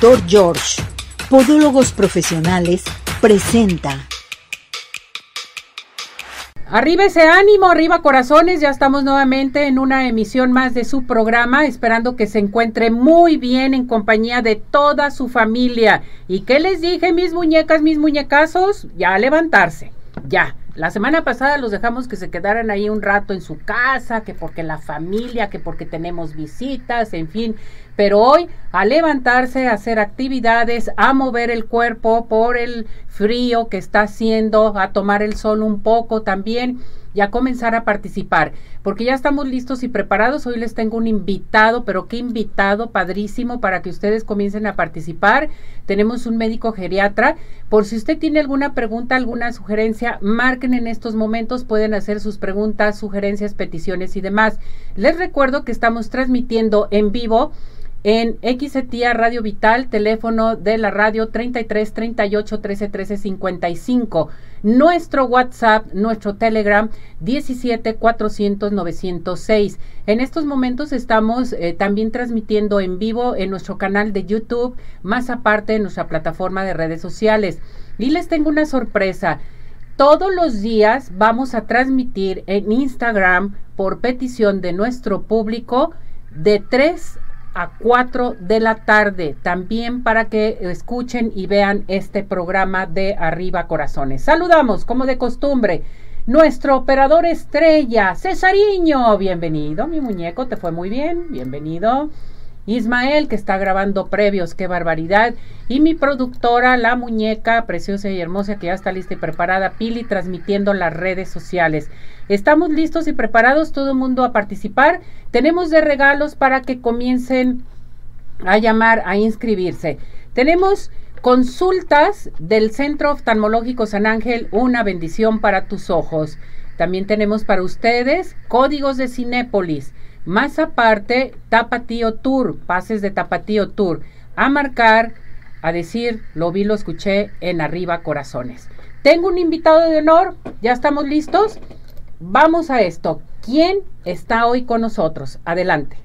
Doctor George, Podólogos Profesionales, presenta. Arriba ese ánimo, arriba corazones, ya estamos nuevamente en una emisión más de su programa, esperando que se encuentre muy bien en compañía de toda su familia. ¿Y qué les dije, mis muñecas, mis muñecazos? Ya a levantarse, ya. La semana pasada los dejamos que se quedaran ahí un rato en su casa, que porque la familia, que porque tenemos visitas, en fin. Pero hoy a levantarse, a hacer actividades, a mover el cuerpo por el frío que está haciendo, a tomar el sol un poco también y a comenzar a participar, porque ya estamos listos y preparados. Hoy les tengo un invitado, pero qué invitado padrísimo para que ustedes comiencen a participar. Tenemos un médico geriatra. Por si usted tiene alguna pregunta, alguna sugerencia, marquen en estos momentos, pueden hacer sus preguntas, sugerencias, peticiones y demás. Les recuerdo que estamos transmitiendo en vivo en XETIA Radio Vital, teléfono de la radio 33 38 13 13 55. Nuestro WhatsApp, nuestro Telegram 17 400 906. En estos momentos estamos eh, también transmitiendo en vivo en nuestro canal de YouTube, más aparte en nuestra plataforma de redes sociales. Y les tengo una sorpresa. Todos los días vamos a transmitir en Instagram por petición de nuestro público de 3 a 4 de la tarde, también para que escuchen y vean este programa de Arriba Corazones. Saludamos, como de costumbre, nuestro operador estrella, Cesariño. Bienvenido, mi muñeco, te fue muy bien, bienvenido. Ismael, que está grabando previos, qué barbaridad. Y mi productora, la muñeca preciosa y hermosa, que ya está lista y preparada, Pili, transmitiendo las redes sociales. Estamos listos y preparados, todo el mundo a participar. Tenemos de regalos para que comiencen a llamar, a inscribirse. Tenemos consultas del Centro Oftalmológico San Ángel, una bendición para tus ojos. También tenemos para ustedes códigos de Cinépolis. Más aparte, Tapatío Tour, pases de Tapatío Tour, a marcar, a decir, lo vi, lo escuché en arriba corazones. Tengo un invitado de honor, ¿ya estamos listos? Vamos a esto. ¿Quién está hoy con nosotros? Adelante.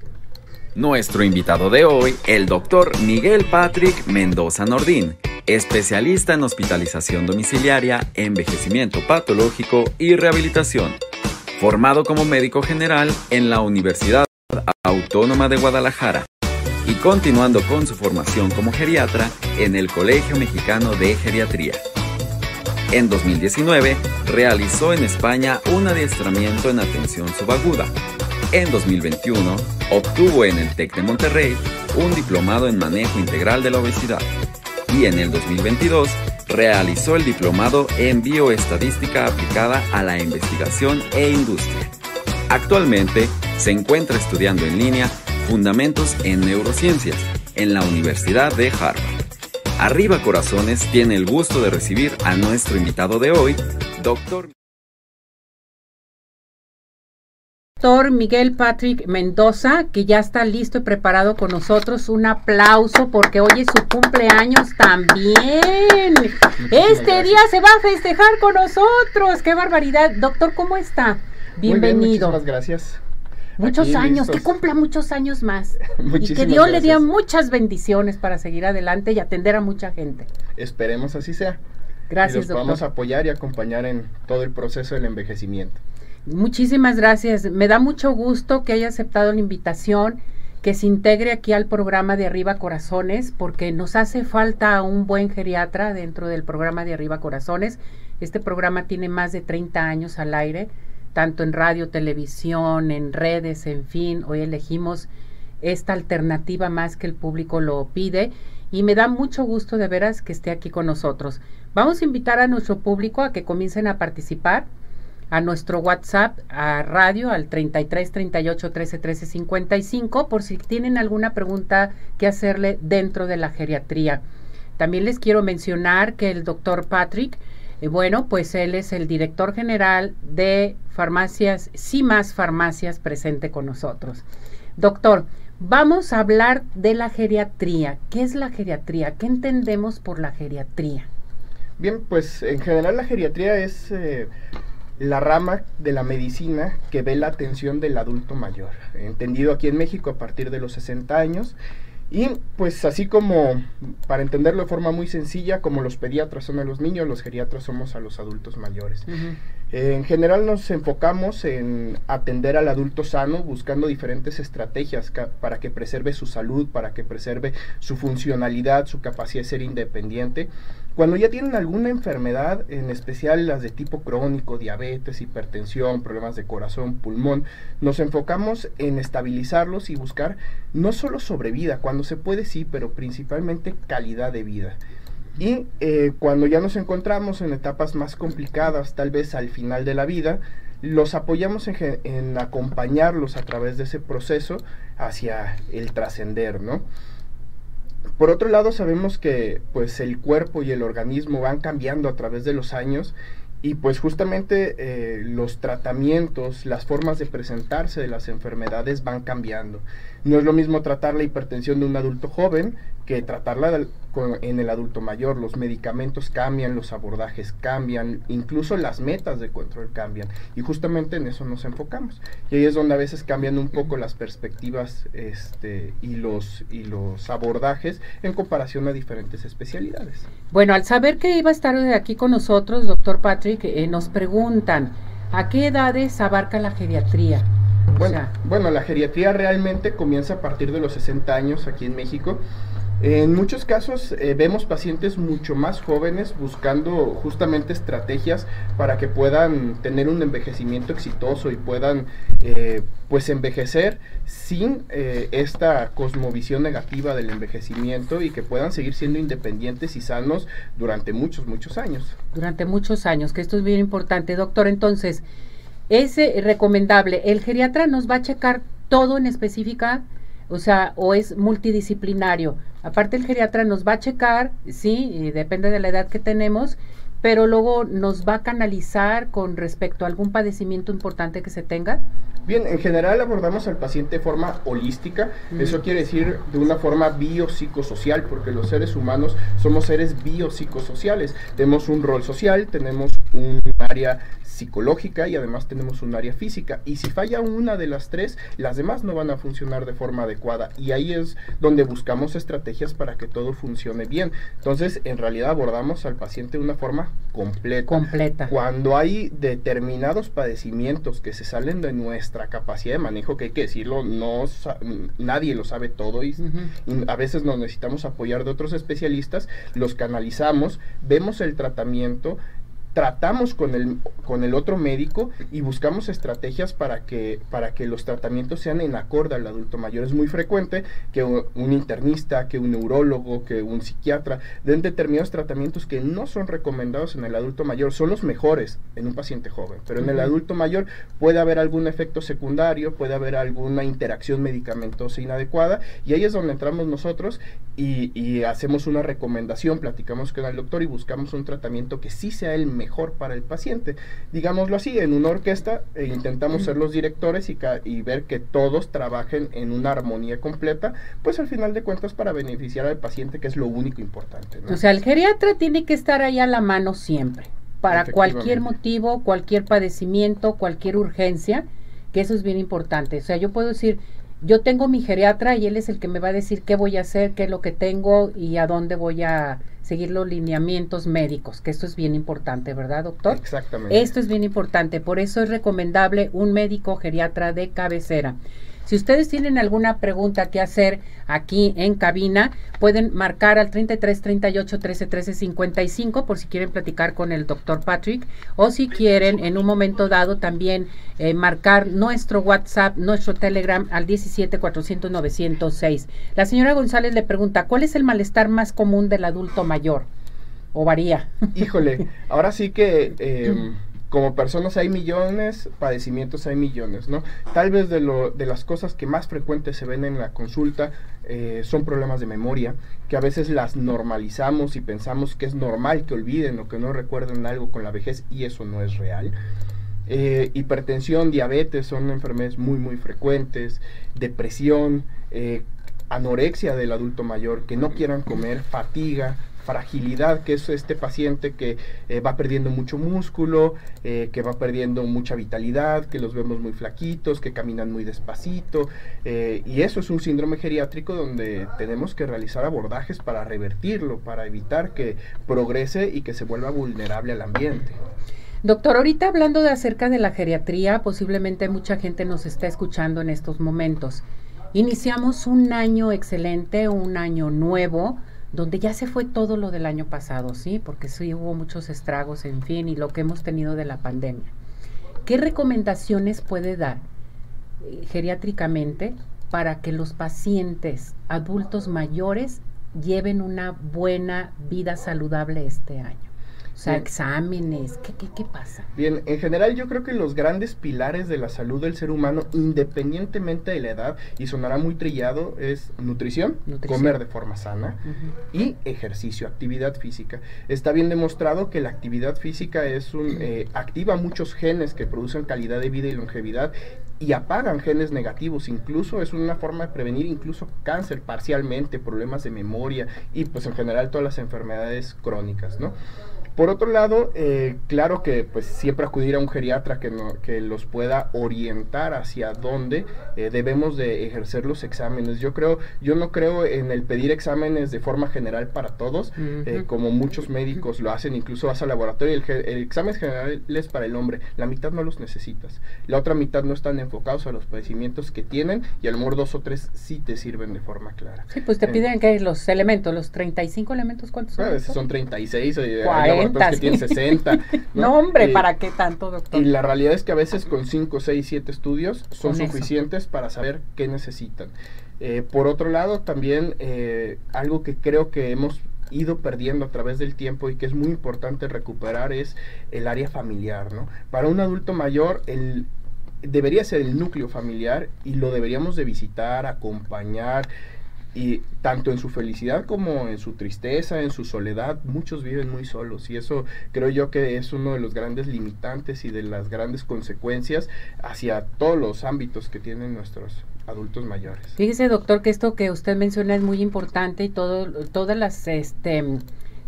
Nuestro invitado de hoy, el doctor Miguel Patrick Mendoza Nordín, especialista en hospitalización domiciliaria, envejecimiento patológico y rehabilitación formado como médico general en la Universidad Autónoma de Guadalajara y continuando con su formación como geriatra en el Colegio Mexicano de Geriatría. En 2019 realizó en España un adiestramiento en atención subaguda. En 2021 obtuvo en el TEC de Monterrey un diplomado en manejo integral de la obesidad. Y en el 2022 realizó el diplomado en bioestadística aplicada a la investigación e industria. Actualmente se encuentra estudiando en línea Fundamentos en Neurociencias en la Universidad de Harvard. Arriba Corazones tiene el gusto de recibir a nuestro invitado de hoy, doctor doctor Miguel Patrick Mendoza, que ya está listo y preparado con nosotros. Un aplauso porque hoy es su cumpleaños también. Este día se va a festejar con nosotros. ¡Qué barbaridad! Doctor, ¿cómo está? Bienvenido. muchas gracias. Muchos años, que cumpla muchos años más. y que Dios le dé muchas bendiciones para seguir adelante y atender a mucha gente. Esperemos así sea. Gracias, doctor. Vamos a apoyar y acompañar en todo el proceso del envejecimiento. Muchísimas gracias. Me da mucho gusto que haya aceptado la invitación, que se integre aquí al programa de Arriba Corazones, porque nos hace falta un buen geriatra dentro del programa de Arriba Corazones. Este programa tiene más de 30 años al aire, tanto en radio, televisión, en redes, en fin. Hoy elegimos esta alternativa más que el público lo pide y me da mucho gusto de veras que esté aquí con nosotros. Vamos a invitar a nuestro público a que comiencen a participar a nuestro WhatsApp, a radio, al 33 38 13 13 55, por si tienen alguna pregunta que hacerle dentro de la geriatría. También les quiero mencionar que el doctor Patrick, eh, bueno, pues él es el director general de farmacias, más Farmacias, presente con nosotros. Doctor, vamos a hablar de la geriatría. ¿Qué es la geriatría? ¿Qué entendemos por la geriatría? Bien, pues en general la geriatría es eh, la rama de la medicina que ve la atención del adulto mayor, entendido aquí en México a partir de los 60 años Y pues así como, para entenderlo de forma muy sencilla, como los pediatras son a los niños, los geriatras somos a los adultos mayores. En general nos enfocamos en atender al adulto sano buscando diferentes estrategias para que preserve su salud, para que preserve su funcionalidad, su capacidad de ser independiente. Cuando ya tienen alguna enfermedad, en especial las de tipo crónico, diabetes, hipertensión, problemas de corazón, pulmón, nos enfocamos en estabilizarlos y buscar no solo sobrevida, cuando se puede sí, pero principalmente calidad de vida. Y eh, cuando ya nos encontramos en etapas más complicadas, tal vez al final de la vida, los apoyamos en, acompañarlos a través de ese proceso hacia el trascender, ¿no? Por otro lado, sabemos que pues el cuerpo y el organismo van cambiando a través de los años y pues justamente eh, los tratamientos, las formas de presentarse de las enfermedades van cambiando. No es lo mismo tratar la hipertensión de un adulto joven que tratarla en el adulto mayor. Los medicamentos cambian, los abordajes cambian, incluso las metas de control cambian. Y justamente en eso nos enfocamos. Y ahí es donde a veces cambian un poco las perspectivas este, y, los, y los abordajes en comparación a diferentes especialidades. Bueno, al saber que iba a estar aquí con nosotros, doctor Patrick, eh, nos preguntan, ¿a qué edades abarca la geriatría? Bueno, bueno, la geriatría realmente comienza a partir de los 60 años aquí en México. En muchos casos eh, vemos pacientes mucho más jóvenes buscando justamente estrategias para que puedan tener un envejecimiento exitoso y puedan eh, pues envejecer sin eh, esta cosmovisión negativa del envejecimiento y que puedan seguir siendo independientes y sanos durante muchos, muchos años. Durante muchos años, que esto es bien importante. Doctor, entonces, es recomendable, el geriatra nos va a checar todo en específica o sea, o es multidisciplinario. Aparte el geriatra nos va a checar, sí, depende de la edad que tenemos, pero luego nos va a canalizar con respecto a algún padecimiento importante que se tenga. Bien, en general abordamos al paciente de forma holística, eso quiere decir de una forma biopsicosocial, porque los seres humanos somos seres biopsicosociales. Tenemos un rol social, tenemos un área psicológica y además tenemos un área física. Y si falla una de las tres, las demás no van a funcionar de forma adecuada. Y ahí es donde buscamos estrategias para que todo funcione bien. Entonces, en realidad abordamos al paciente de una forma completa. Completa. Cuando hay determinados padecimientos que se salen de nuestra capacidad de manejo, que hay que decirlo, no nadie lo sabe todo y, y a veces nos necesitamos apoyar de otros especialistas, los canalizamos, vemos el tratamiento, tratamos con el, con el otro médico y buscamos estrategias para que, para que los tratamientos sean en acorde al adulto mayor. Es muy frecuente que un, internista, que un neurólogo, que un psiquiatra den determinados tratamientos que no son recomendados en el adulto mayor, son los mejores en un paciente joven, pero en el adulto mayor puede haber algún efecto secundario, puede haber alguna interacción medicamentosa inadecuada y ahí es donde entramos nosotros y, y hacemos una recomendación, platicamos con el doctor y buscamos un tratamiento que sí sea el mejor mejor para el paciente. Digámoslo así, en una orquesta eh, intentamos ser los directores y, y, ver que todos trabajen en una armonía completa, pues al final de cuentas para beneficiar al paciente, que es lo único importante. O sea, el geriatra tiene que estar ahí a la mano siempre, para cualquier motivo, cualquier padecimiento, cualquier urgencia, que eso es bien importante. O sea, yo puedo decir, yo tengo mi geriatra y él es el que me va a decir qué voy a hacer, qué es lo que tengo y a dónde voy a seguir los lineamientos médicos, que esto es bien importante, ¿verdad, doctor? Exactamente. Esto es bien importante, por eso es recomendable un médico geriatra de cabecera. Si ustedes tienen alguna pregunta que hacer aquí en cabina, pueden marcar al 33 38 13 13 55 por si quieren platicar con el doctor Patrick o si quieren en un momento dado también eh, marcar nuestro WhatsApp, nuestro Telegram al 17 400 906. La señora González le pregunta, ¿cuál es el malestar más común del adulto mayor? ¿O varía? Híjole, ahora sí que... Eh, como personas hay millones, padecimientos hay millones, ¿no? Tal vez de, lo, de las cosas que más frecuentes se ven en la consulta eh, son problemas de memoria, que a veces las normalizamos y pensamos que es normal que olviden o que no recuerden algo con la vejez y eso no es real. Eh, hipertensión, diabetes son enfermedades muy muy frecuentes, depresión, eh, anorexia del adulto mayor, que no quieran comer, fatiga, fragilidad, que es este paciente que eh, va perdiendo mucho músculo, eh, que va perdiendo mucha vitalidad, que los vemos muy flaquitos, que caminan muy despacito. Eh, y eso es un síndrome geriátrico donde tenemos que realizar abordajes para revertirlo, para evitar que progrese y que se vuelva vulnerable al ambiente. Doctor, ahorita hablando de acerca de la geriatría, posiblemente mucha gente nos está escuchando en estos momentos. Iniciamos un año excelente, un año nuevo, donde ya se fue todo lo del año pasado, ¿sí? Porque sí hubo muchos estragos, en fin, y lo que hemos tenido de la pandemia. ¿Qué recomendaciones puede dar eh, geriátricamente para que los pacientes adultos mayores lleven una buena vida saludable este año? Sea, exámenes, ¿qué, ¿qué, qué, pasa? Bien, en general yo creo que los grandes pilares de la salud del ser humano, independientemente de la edad, y sonará muy trillado, es nutrición, comer de forma sana y ejercicio, actividad física. Está bien demostrado que la actividad física es un, eh, activa muchos genes que producen calidad de vida y longevidad y apagan genes negativos, incluso es una forma de prevenir incluso cáncer parcialmente, problemas de memoria y pues en general todas las enfermedades crónicas, ¿no? Por otro lado, eh, claro que pues siempre acudir a un geriatra que, no, que los pueda orientar hacia dónde eh, debemos de ejercer los exámenes. Yo creo, yo no creo en el pedir exámenes de forma general para todos, eh, como muchos médicos lo hacen, incluso vas al laboratorio, el, el examen general es para el hombre, la mitad no los necesitas, la otra mitad no están enfocados a los padecimientos que tienen y a lo mejor dos o tres sí te sirven de forma clara. Sí, pues te eh, piden que los elementos, los 35 elementos, ¿cuántos son? Ah, son 36. Que ¿no? hombre, eh, ¿para qué tanto, doctor? Y la realidad es que a veces con 5, 6, 7 estudios son suficientes para saber qué necesitan. Eh, por otro lado, también eh, algo que creo que hemos ido perdiendo a través del tiempo y que es muy importante recuperar es el área familiar, ¿no? Para un adulto mayor, el debería ser el núcleo familiar y lo deberíamos de visitar, acompañar, y tanto en su felicidad como en su tristeza, en su soledad, muchos viven muy solos y eso creo yo que es uno de los grandes limitantes y de las grandes consecuencias hacia todos los ámbitos que tienen nuestros adultos mayores. Fíjese, doctor, que esto que usted menciona es muy importante y todo, todas las este,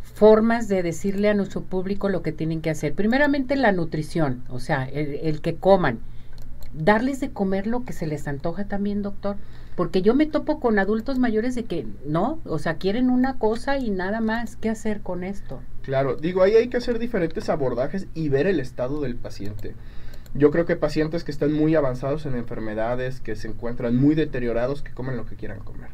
formas de decirle a nuestro público lo que tienen que hacer. Primeramente la nutrición, o sea, el que coman. Darles de comer lo que se les antoja también, doctor porque yo me topo con adultos mayores de que no, o sea, quieren una cosa y nada más. ¿Qué hacer con esto? Claro, digo, ahí hay que hacer diferentes abordajes y ver el estado del paciente. Yo creo que pacientes que están muy avanzados en enfermedades, que se encuentran muy deteriorados, que comen lo que quieran comer.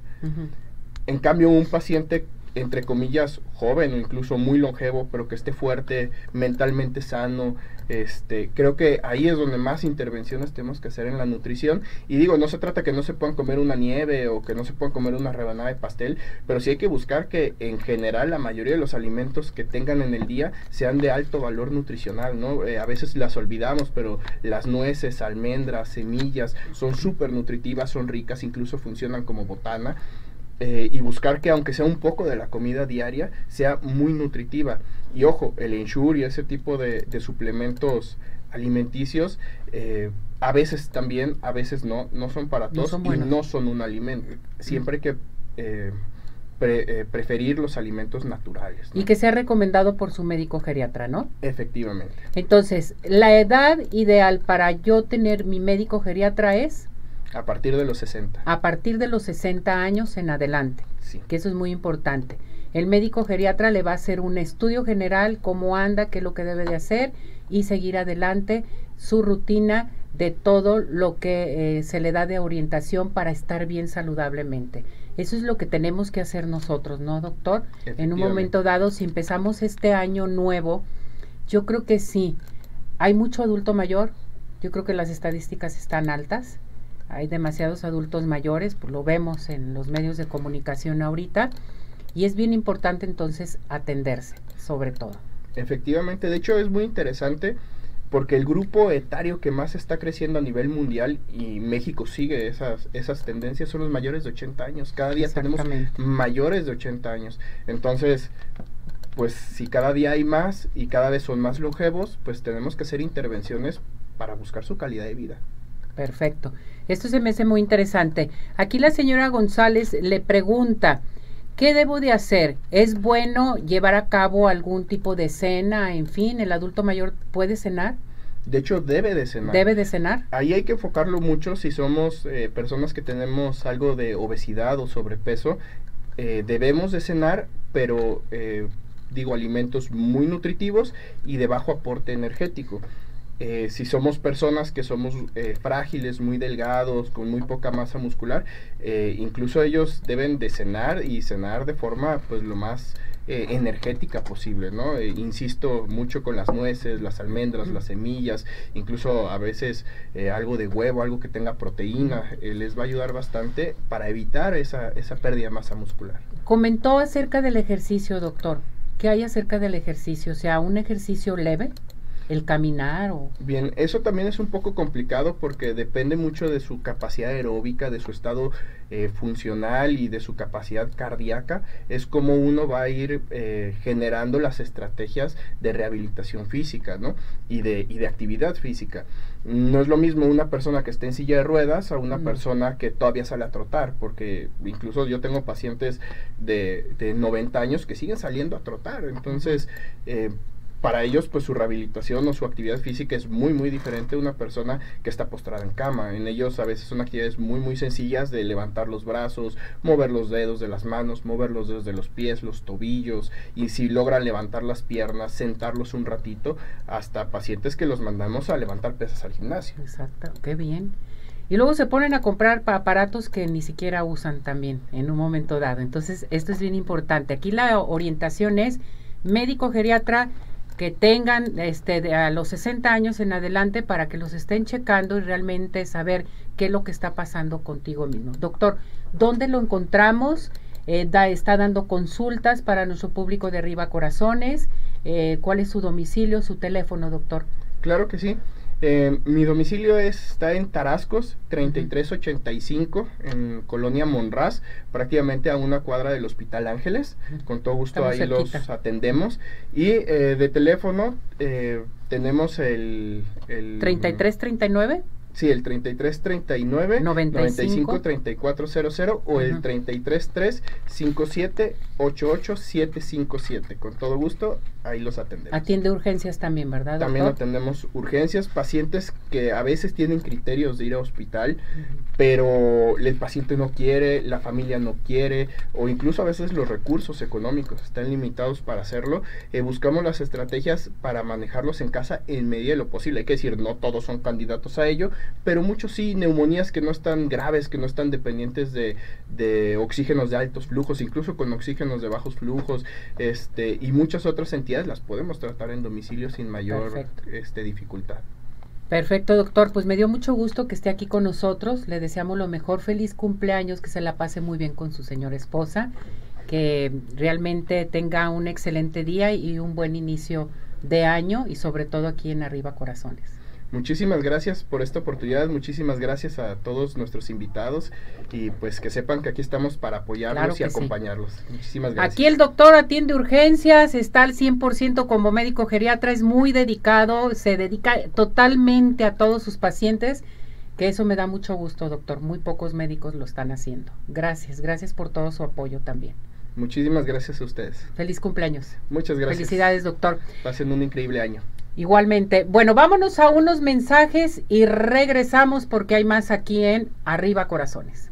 En cambio, un paciente entre comillas, joven o incluso muy longevo, pero que esté fuerte, mentalmente sano. Este, creo que ahí es donde más intervenciones tenemos que hacer en la nutrición. Y digo, no se trata que no se puedan comer una nieve o que no se puedan comer una rebanada de pastel, pero sí hay que buscar que en general la mayoría de los alimentos que tengan en el día sean de alto valor nutricional, ¿no? Eh, a veces las olvidamos, pero las nueces, almendras, semillas son súper nutritivas, son ricas, incluso funcionan como botana. Eh, y buscar que aunque sea un poco de la comida diaria, sea muy nutritiva. Y ojo, el ensure y ese tipo de, suplementos alimenticios, eh, a veces también, a veces no, no son para todos y no son un alimento. Siempre hay que eh, preferir los alimentos naturales. Y que sea recomendado por su médico geriatra, ¿no? Efectivamente. Entonces, la edad ideal para yo tener mi médico geriatra es a partir de los 60. A partir de los 60 años en adelante. Sí. Que eso es muy importante. El médico geriatra le va a hacer un estudio general, cómo anda, qué es lo que debe de hacer y seguir adelante su rutina de todo lo que eh, se le da de orientación para estar bien saludablemente. Eso es lo que tenemos que hacer nosotros, ¿no, doctor? En un momento dado, si empezamos este año nuevo, yo creo que sí. Hay mucho adulto mayor, yo creo que las estadísticas están altas hay demasiados adultos mayores, pues lo vemos en los medios de comunicación ahorita, y es bien importante entonces atenderse, sobre todo. Efectivamente, de hecho es muy interesante porque el grupo etario que más está creciendo a nivel mundial y México sigue esas, esas tendencias son los mayores de 80 años. Cada día tenemos mayores de 80 años. Entonces, pues si cada día hay más y cada vez son más longevos, pues tenemos que hacer intervenciones para buscar su calidad de vida. Perfecto. Esto se me hace muy interesante. Aquí la señora González le pregunta, ¿Qué debo de hacer? ¿Es bueno llevar a cabo algún tipo de cena? En fin, ¿el adulto mayor puede cenar? De hecho, debe de cenar. ¿Debe de cenar? Ahí hay que enfocarlo mucho si somos eh, personas que tenemos algo de obesidad o sobrepeso. Eh, debemos de cenar, pero eh, digo alimentos muy nutritivos y de bajo aporte energético. Eh, si somos personas que somos eh, frágiles, muy delgados, con muy poca masa muscular, eh, incluso ellos deben de cenar y cenar de forma pues lo más energética posible, ¿no? insisto mucho con las nueces, las almendras, las semillas, incluso a veces algo de huevo, algo que tenga proteína, les va a ayudar bastante para evitar esa, esa pérdida de masa muscular. Comentó acerca del ejercicio, doctor. ¿Qué hay acerca del ejercicio? O sea, un ejercicio leve el caminar o... Bien, eso también es un poco complicado porque depende mucho de su capacidad aeróbica, de su estado eh, funcional y de su capacidad cardíaca. Es como uno va a ir eh, generando las estrategias de rehabilitación física, ¿no? Y de, y de actividad física. No es lo mismo una persona que esté en silla de ruedas a una persona que todavía sale a trotar, porque incluso yo tengo pacientes de, de 90 años que siguen saliendo a trotar. Entonces, eh, para ellos pues su rehabilitación o su actividad física es muy muy diferente de una persona que está postrada en cama. En ellos a veces son actividades muy muy sencillas de levantar los brazos, mover los dedos de las manos, mover los dedos de los pies, los tobillos y si logran levantar las piernas, sentarlos un ratito, hasta pacientes que los mandamos a levantar pesas al gimnasio. Exacto, qué bien. Y luego se ponen a comprar aparatos que ni siquiera usan también en un momento dado. Entonces, esto es bien importante. Aquí la orientación es médico geriatra que tengan este a los 60 años en adelante para que los estén checando y realmente saber qué es lo que está pasando contigo mismo. Doctor, ¿dónde lo encontramos? Eh, da, está dando consultas para nuestro público de Arriba Corazones. Eh, ¿Cuál es su domicilio, su teléfono, doctor? Claro que sí. Eh, mi domicilio está en Tarascos, 3385, en Colonia Monraz, prácticamente a una cuadra del Hospital Ángeles. Con todo gusto ahí los atendemos. Y eh, de teléfono eh, tenemos el, el... 3339. Sí, el 3339 95 3400 o el 333 57 757. Con todo gusto, ahí los atendemos. Atiende urgencias también, ¿verdad? También atendemos urgencias, pacientes que a veces tienen criterios de ir a hospital, pero el paciente no quiere, la familia no quiere, o incluso a veces los recursos económicos están limitados para hacerlo. Eh, buscamos las estrategias para manejarlos en casa en medida de lo posible. Hay que decir, no todos son candidatos a ello, pero muchos sí, neumonías que no están graves, que no están dependientes de, de oxígenos de altos flujos, incluso con oxígenos de bajos flujos, este, y muchas otras entidades las podemos tratar en domicilio sin mayor este, dificultad. Perfecto, doctor. Pues me dio mucho gusto que esté aquí con nosotros. Le deseamos lo mejor. Feliz cumpleaños, que se la pase muy bien con su señora esposa, que realmente tenga un excelente día y un buen inicio de año y sobre todo aquí en Arriba Corazones. Muchísimas gracias por esta oportunidad, muchísimas gracias a todos nuestros invitados y pues que sepan que aquí estamos para apoyarlos y acompañarlos. Muchísimas gracias. Aquí el doctor atiende urgencias, está al 100% como médico geriatra, es muy dedicado, se dedica totalmente a todos sus pacientes, que eso me da mucho gusto, doctor. Muy pocos médicos lo están haciendo. Gracias, gracias por todo su apoyo también. Muchísimas gracias a ustedes. Feliz cumpleaños. Muchas gracias. Felicidades, doctor. Pasen un increíble año. Igualmente. Bueno, vámonos a unos mensajes y regresamos porque hay más aquí en Arriba Corazones.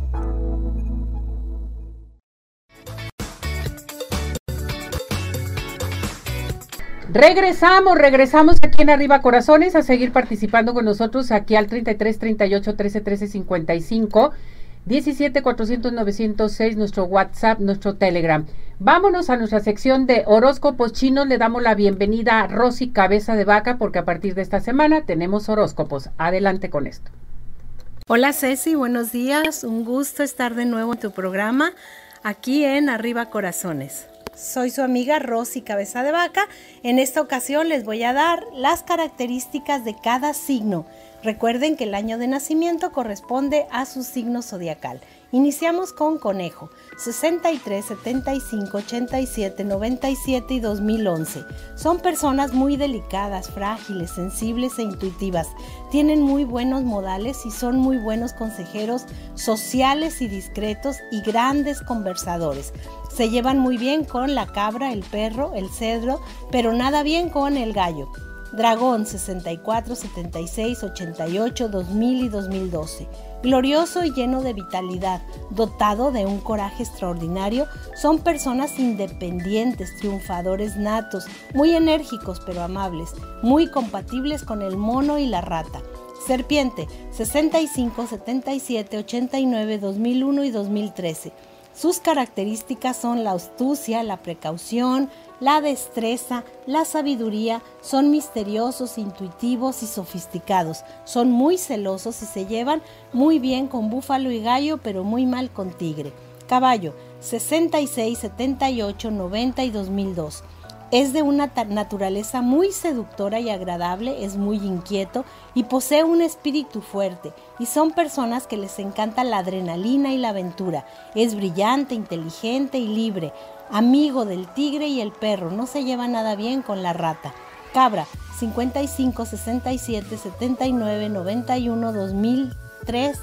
Regresamos, regresamos aquí en Arriba Corazones a seguir participando con nosotros aquí al 33 38 13 13 55 17 400 906 nuestro WhatsApp, nuestro Telegram. Vámonos a nuestra sección de horóscopos chinos. Le damos la bienvenida a Rosy Cabeza de Vaca porque a partir de esta semana tenemos horóscopos. Adelante con esto. Hola Ceci, buenos días. Un gusto estar de nuevo en tu programa aquí en Arriba Corazones. Soy su amiga Rosy Cabeza de Vaca. En esta ocasión les voy a dar las características de cada signo. Recuerden que el año de nacimiento corresponde a su signo zodiacal. Iniciamos con Conejo, 63, 75, 87, 97 y 2011. Son personas muy delicadas, frágiles, sensibles e intuitivas. Tienen muy buenos modales y son muy buenos consejeros sociales y discretos y grandes conversadores. Se llevan muy bien con la cabra, el perro, el cedro, pero nada bien con el gallo. Dragón 64, 76, 88, 2000 y 2012. Glorioso y lleno de vitalidad, dotado de un coraje extraordinario, son personas independientes, triunfadores natos, muy enérgicos pero amables, muy compatibles con el mono y la rata. Serpiente 65, 77, 89, 2001 y 2013 sus características son la astucia, la precaución, la destreza, la sabiduría, son misteriosos, intuitivos y sofisticados, son muy celosos y se llevan muy bien con búfalo y gallo, pero muy mal con tigre. Caballo, 66, 78, 90 y 2002. Es de una naturaleza muy seductora y agradable, es muy inquieto y posee un espíritu fuerte y son personas que les encanta la adrenalina y la aventura. Es brillante, inteligente y libre, amigo del tigre y el perro, no se lleva nada bien con la rata. Cabra, 55, 67, 79, 91, 2000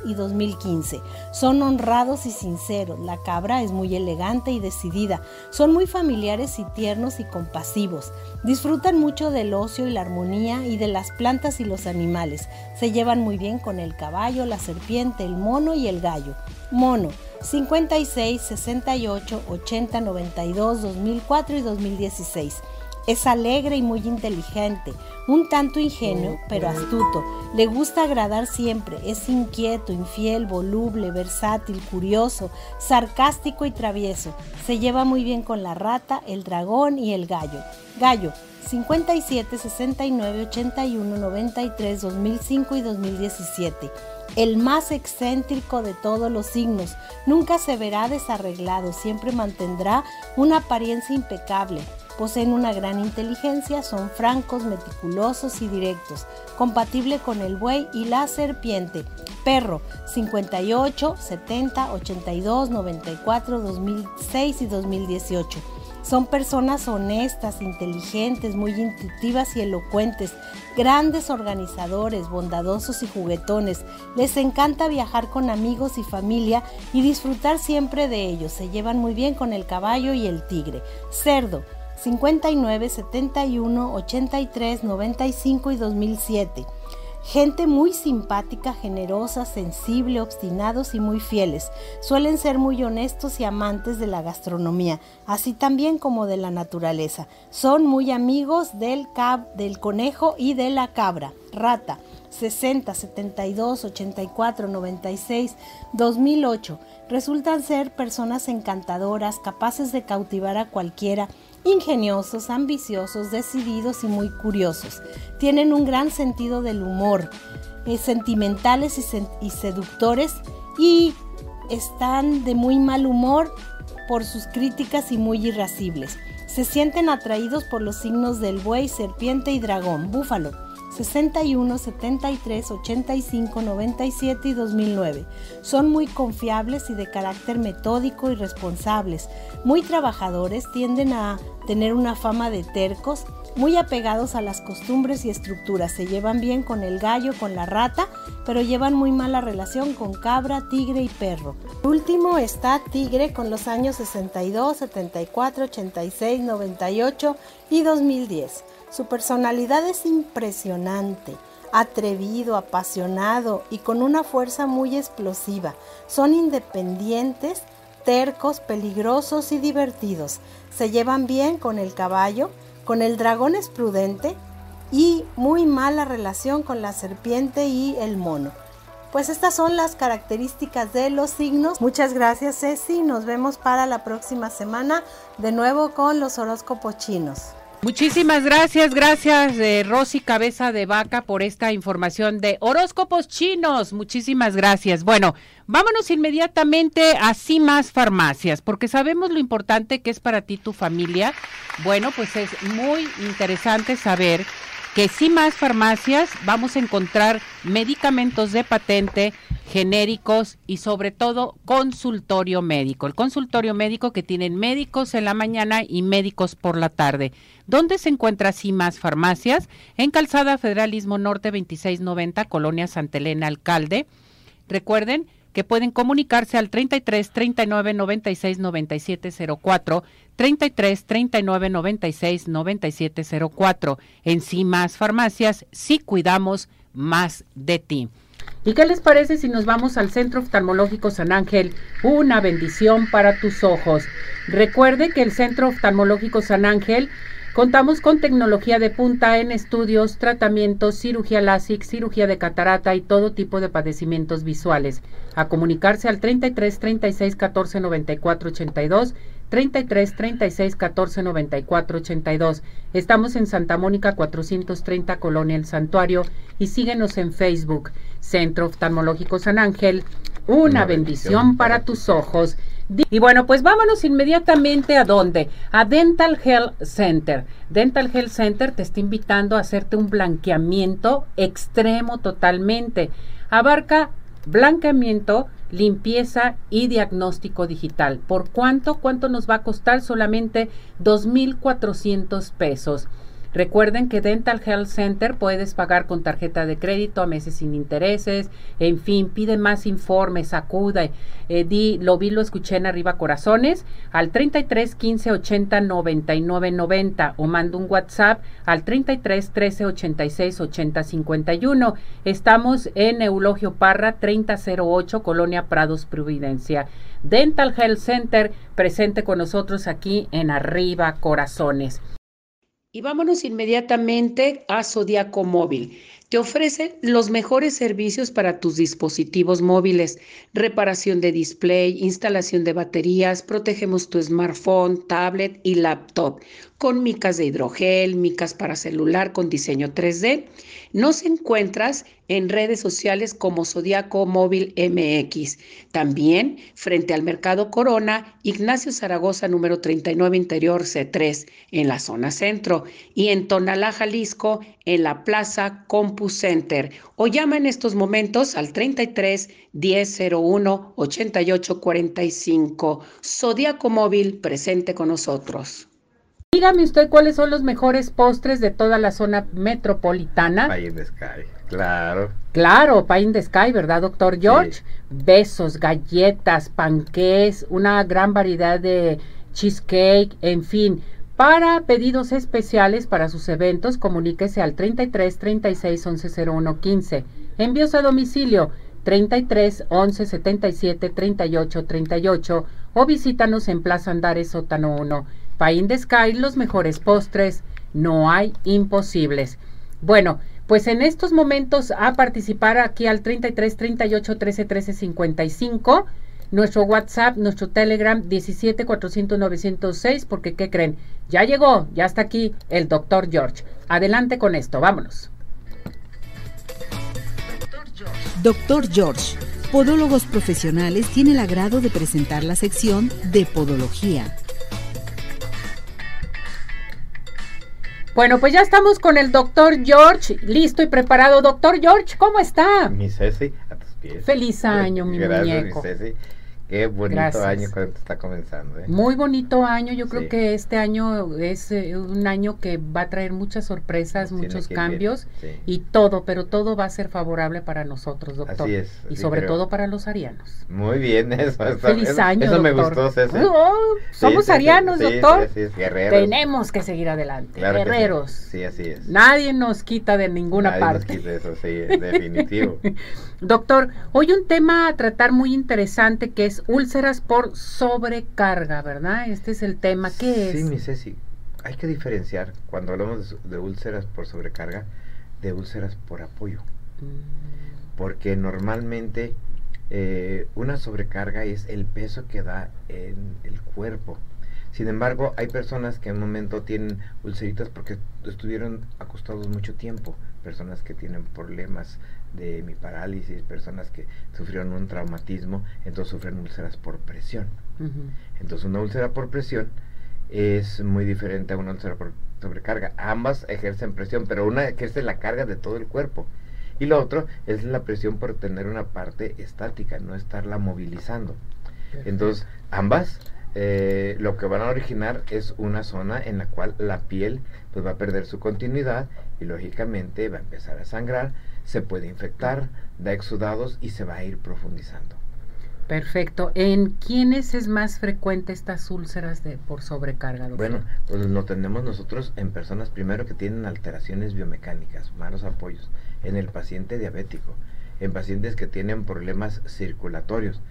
y 2015. Son honrados y sinceros. La cabra es muy elegante y decidida. Son muy familiares y tiernos y compasivos. Disfrutan mucho del ocio y la armonía y de las plantas y los animales. Se llevan muy bien con el caballo, la serpiente, el mono y el gallo. Mono 56, 68, 80, 92, 2004 y 2016. Es alegre y muy inteligente, un tanto ingenuo, pero astuto. Le gusta agradar siempre. Es inquieto, infiel, voluble, versátil, curioso, sarcástico y travieso. Se lleva muy bien con la rata, el dragón y el gallo. Gallo, 57, 69, 81, 93, 2005 y 2017 el más excéntrico de todos los signos. Nunca se verá desarreglado, siempre mantendrá una apariencia impecable Poseen una gran inteligencia, son francos, meticulosos y directos, compatible con el buey y la serpiente. Perro 58, 70, 82, 94, 2006 y 2018. Son personas honestas, inteligentes, muy intuitivas y elocuentes, grandes organizadores, bondadosos y juguetones. Les encanta viajar con amigos y familia y disfrutar siempre de ellos. Se llevan muy bien con el caballo y el tigre. Cerdo 59, 71, 83, 95 y 2007. Gente muy simpática, generosa, sensible, obstinados y muy fieles. Suelen ser muy honestos y amantes de la gastronomía, así también como de la naturaleza. Son muy amigos del, cab del conejo y de la cabra. Rata. 60, 72, 84, 96, 2008. Resultan ser personas encantadoras, capaces de cautivar a cualquiera, ingeniosos, ambiciosos, decididos y muy curiosos. Tienen un gran sentido del humor, eh, sentimentales y, seductores y están de muy mal humor por sus críticas y muy irascibles. Se sienten atraídos por los signos del buey, serpiente y dragón, búfalo 61, 73, 85, 97 y 2009. Son muy confiables y de carácter metódico y responsables. Muy trabajadores, tienden a tener una fama de tercos, muy apegados a las costumbres y estructuras. Se llevan bien con el gallo, con la rata, pero llevan muy mala relación con cabra, tigre y perro. último está tigre con los años 62, 74, 86, 98 y 2010. Su personalidad es impresionante, atrevido, apasionado y con una fuerza muy explosiva. Son independientes, tercos, peligrosos y divertidos. Se llevan bien con el caballo, con el dragón es prudente y muy mala relación con la serpiente y el mono. Pues estas son las características de los signos. Muchas gracias Ceci, nos vemos para la próxima semana de nuevo con los horóscopos chinos. Muchísimas gracias, gracias eh, Rosy Cabeza de Vaca por esta información de horóscopos chinos. Muchísimas gracias. Bueno, vámonos inmediatamente a Cimas Farmacias, porque sabemos lo importante que es para ti tu familia. Bueno, pues es muy interesante saber que Cimas Farmacias vamos a encontrar medicamentos de patente genéricos y sobre todo consultorio médico. El consultorio médico que tienen médicos en la mañana y médicos por la tarde. ¿Dónde se encuentra CIMAS Farmacias? En Calzada Federalismo Norte 2690, Colonia Santa Elena Alcalde. Recuerden que pueden comunicarse al 33 39 96 97 04, 33 39 96 97 04. En CIMAS Farmacias, sí cuidamos más de ti. ¿Y qué les parece si nos vamos al Centro Oftalmológico San Ángel? Una bendición para tus ojos. Recuerde que el Centro Oftalmológico San Ángel Contamos con tecnología de punta en estudios, tratamientos, cirugía LASIK, cirugía de catarata y todo tipo de padecimientos visuales. A comunicarse al 33 36 14 94 82 33 36 14 94 82. Estamos en Santa Mónica 430 Colonia El Santuario y síguenos en Facebook Centro Oftalmológico San Ángel. Una, bendición, para tus ojos. Y bueno, pues vámonos inmediatamente a dónde? A Dental Health Center. Dental Health Center te está invitando a hacerte un blanqueamiento extremo totalmente. Abarca blanqueamiento, limpieza y diagnóstico digital. ¿Por cuánto? ¿Cuánto nos va a costar? Solamente 2.400 pesos. Recuerden que Dental Health Center puedes pagar con tarjeta de crédito a meses sin intereses, en fin, pide más informes, acuda, eh, di, lo vi, lo escuché en arriba corazones, al 33 15 80 99 90 o mando un WhatsApp al 33 13 86 80 51. Estamos en Eulogio Parra 3008, Colonia Prados, Providencia. Dental Health Center presente con nosotros aquí en Arriba Corazones. Y vámonos inmediatamente a Zodiaco Móvil. Te ofrece los mejores servicios para tus dispositivos móviles, reparación de display, instalación de baterías, protegemos tu smartphone, tablet y laptop con micas de hidrogel, micas para celular con diseño 3D. Nos encuentras en redes sociales como Zodiaco Móvil MX. También frente al Mercado Corona, Ignacio Zaragoza número 39 Interior C3 en la zona centro y en Tonalá, Jalisco en la Plaza Compu Center o llama en estos momentos al 33 1001 88 45. Zodiaco Móvil presente con nosotros. Dígame usted cuáles son los mejores postres de toda la zona metropolitana. Pie in the Sky, claro. Claro, Pie in the Sky, ¿verdad, doctor George? Besos, galletas, panqués, una gran variedad de cheesecake, en fin. Para pedidos especiales para sus eventos, comuníquese al 33 36 11 01 15. Envíos a domicilio 33 11 77 38 38 o visítanos en Plaza Andares Sótano 1. Pain de Sky, los mejores postres, no hay imposibles. Bueno, pues en estos momentos a participar aquí al 33 38 13 13 55, nuestro WhatsApp, nuestro Telegram 17 400 906, porque ¿qué creen? Ya llegó, ya está aquí el doctor George. Adelante con esto, vámonos. Doctor George, Podólogos Profesionales tiene el agrado de presentar la sección de Podología. Bueno, pues ya estamos con el doctor George, listo y preparado. Doctor George, ¿cómo está? Mi Ceci, a tus pies. Feliz año, mi Gracias, muñeco. Mi Ceci. Qué bonito Gracias. año cuando está comenzando. ¿eh? Muy bonito año, yo creo que este año es eh, un año que va a traer muchas sorpresas, Tiene muchos cambios sí. y todo, pero todo va a ser favorable para nosotros, doctor. Así es, y así sobre creo. todo para los arianos. Muy bien, eso. está- Feliz eso, año, Eso me doctor. gustó, Ceci. Oh, somos sí, arianos, doctor. Sí, sí, guerreros. Tenemos que seguir adelante, Claro guerreros. Sí, así es. Nadie nos quita de ninguna Nadie nos parte. quita eso, sí, definitivo. Doctor, hoy un tema a tratar muy interesante que es úlceras por sobrecarga, ¿verdad? Este es el tema. ¿Qué Sí, es? mi Ceci, hay que diferenciar cuando hablamos de úlceras por sobrecarga de úlceras por apoyo. Mm, Porque normalmente eh, una sobrecarga es el peso que da en el cuerpo. Sin embargo, hay personas que en un momento tienen ulceritas porque estuvieron acostados mucho tiempo. Personas que tienen problemas de hemiparálisis, personas que sufrieron un traumatismo, entonces sufren úlceras por presión. Entonces una úlcera por presión es muy diferente a una úlcera por sobrecarga. Ambas ejercen presión, pero una ejerce la carga de todo el cuerpo. Y lo otro es la presión por tener una parte estática, no estarla movilizando. Entonces, ambas eh, lo que van a originar es una zona en la cual la piel pues va a perder su continuidad y lógicamente va a empezar a sangrar, se puede infectar, da exudados y se va a ir profundizando. Perfecto. ¿En quiénes es más frecuente estas úlceras de por sobrecarga, doctor? Bueno, pues lo tenemos nosotros en personas primero que tienen alteraciones biomecánicas, malos apoyos, en el paciente diabético, en pacientes que tienen problemas circulatorios,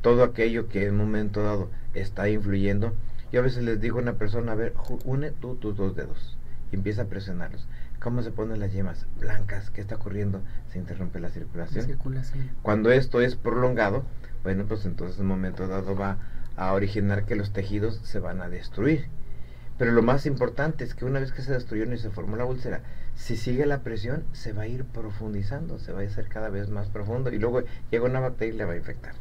todo aquello que en un momento dado está influyendo. Yo a veces les digo a una persona, a ver, une tú tus dos dedos y empieza a presionarlos. ¿Cómo se ponen las yemas? Blancas, ¿qué está ocurriendo? Se interrumpe la circulación. circulación. Cuando esto es prolongado, bueno, pues entonces en un momento dado va a originar que los tejidos se van a destruir. Pero lo más importante es que una vez que se destruyeron y se formó la úlcera, si sigue la presión, se va a ir profundizando, se va a hacer cada vez más profundo y luego llega una bacteria y le va a infectar.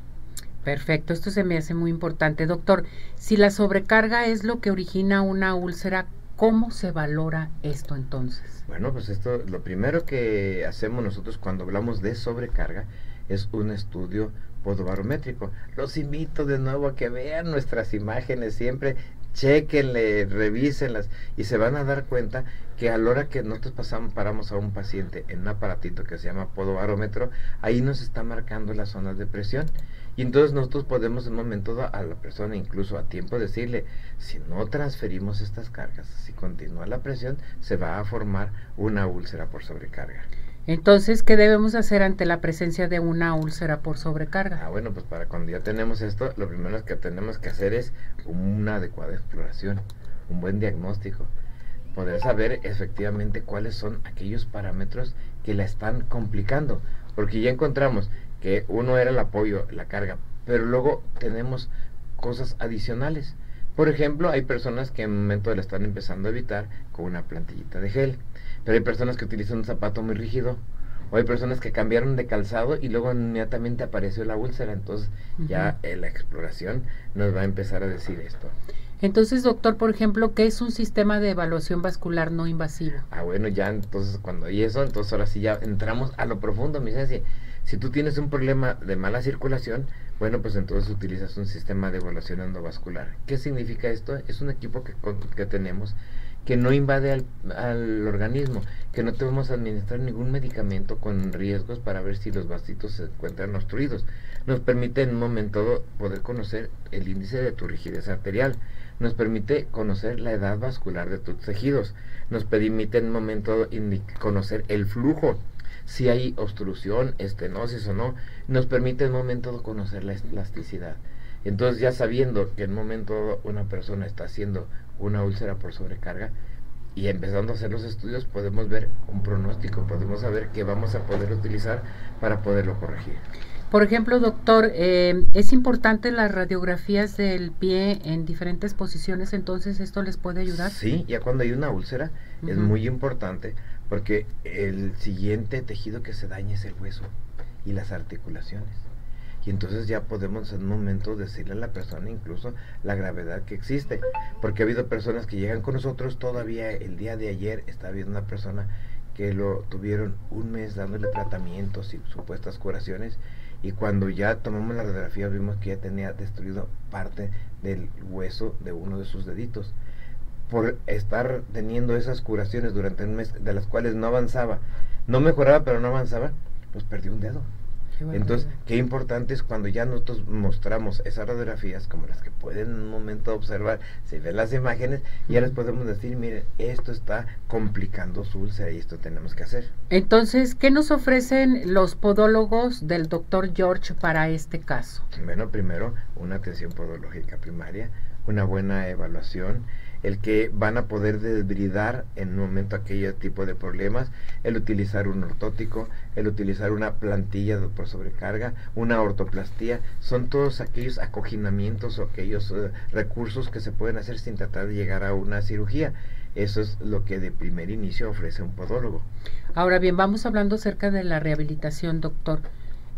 Perfecto, esto se me hace muy importante. Doctor, si la sobrecarga es lo que origina una úlcera, ¿cómo se valora esto entonces? Bueno, pues esto, lo primero que hacemos nosotros cuando hablamos de sobrecarga es un estudio podobarométrico. Los invito de nuevo a que vean nuestras imágenes siempre, chequenle, revísenlas y se van a dar cuenta que a la hora que nosotros pasamos, paramos a un paciente en un aparatito que se llama podobarómetro, ahí nos está marcando las zonas de presión. Y entonces nosotros podemos en un momento dado a la persona, incluso a tiempo, decirle, si no transferimos estas cargas, si continúa la presión, se va a formar una úlcera por sobrecarga. Entonces, ¿qué debemos hacer ante la presencia de una úlcera por sobrecarga? Ah, bueno, pues para cuando ya tenemos esto, lo primero que tenemos que hacer es una adecuada exploración, un buen diagnóstico, poder saber efectivamente cuáles son aquellos parámetros que la están complicando, porque ya encontramos que uno era el apoyo, la carga, pero luego tenemos cosas adicionales. Por ejemplo, hay personas que en un momento la están empezando a evitar con una plantillita de gel, pero hay personas que utilizan un zapato muy rígido, o hay personas que cambiaron de calzado y luego inmediatamente apareció la úlcera, entonces ya la exploración nos va a empezar a decir esto. Entonces, doctor, por ejemplo, ¿qué es un sistema de evaluación vascular no invasivo? Ah, bueno, ya entonces cuando hay eso, entonces ahora sí ya entramos a lo profundo, mi ciencia. Si tú tienes un problema de mala circulación, bueno, pues entonces utilizas un sistema de evaluación endovascular. ¿Qué significa esto? Es un equipo que, que tenemos que no invade al, al, organismo, que no tenemos que administrar ningún medicamento con riesgos para ver si los vasitos se encuentran obstruidos. Nos permite en un momento poder conocer el índice de tu rigidez arterial, nos permite conocer la edad vascular de tus tejidos, nos permite en un momento conocer el flujo, si hay obstrucción, estenosis o no, nos permite en un momento conocer la elasticidad. Entonces ya sabiendo que en un momento una persona está haciendo una úlcera por sobrecarga y empezando a hacer los estudios podemos ver un pronóstico, podemos saber qué vamos a poder utilizar para poderlo corregir. Por ejemplo, doctor, eh, es importante las radiografías del pie en diferentes posiciones, entonces esto les puede ayudar. Sí, ya cuando hay una úlcera es muy importante porque el siguiente tejido que se daña es el hueso y las articulaciones. Y entonces ya podemos en un momento decirle a la persona incluso la gravedad que existe. Porque ha habido personas que llegan con nosotros todavía el día de ayer, está habiendo una persona que lo tuvieron un mes dándole tratamientos y supuestas curaciones y cuando ya tomamos la radiografía vimos que ya tenía destruido parte del hueso de uno de sus deditos por estar teniendo esas curaciones durante un mes de las cuales no avanzaba no mejoraba pero no avanzaba pues perdió un dedo entonces, qué importante es cuando ya nosotros mostramos esas radiografías, como las que pueden en un momento observar, se ven las imágenes, y ya les podemos decir, miren, esto está complicando su úlcera y esto tenemos que hacer. Entonces, ¿qué nos ofrecen los podólogos del doctor George para este caso? Bueno, primero, una atención podológica primaria, una buena evaluación, el que van a poder desbridar en un momento aquello tipo de problemas, el utilizar un ortótico, el utilizar una plantilla por sobrecarga, una ortoplastía, son todos aquellos acoginamientos o aquellos eh, recursos que se pueden hacer sin tratar de llegar a una cirugía. Eso es lo que de primer inicio ofrece un podólogo. Ahora bien, vamos hablando acerca de la rehabilitación, doctor.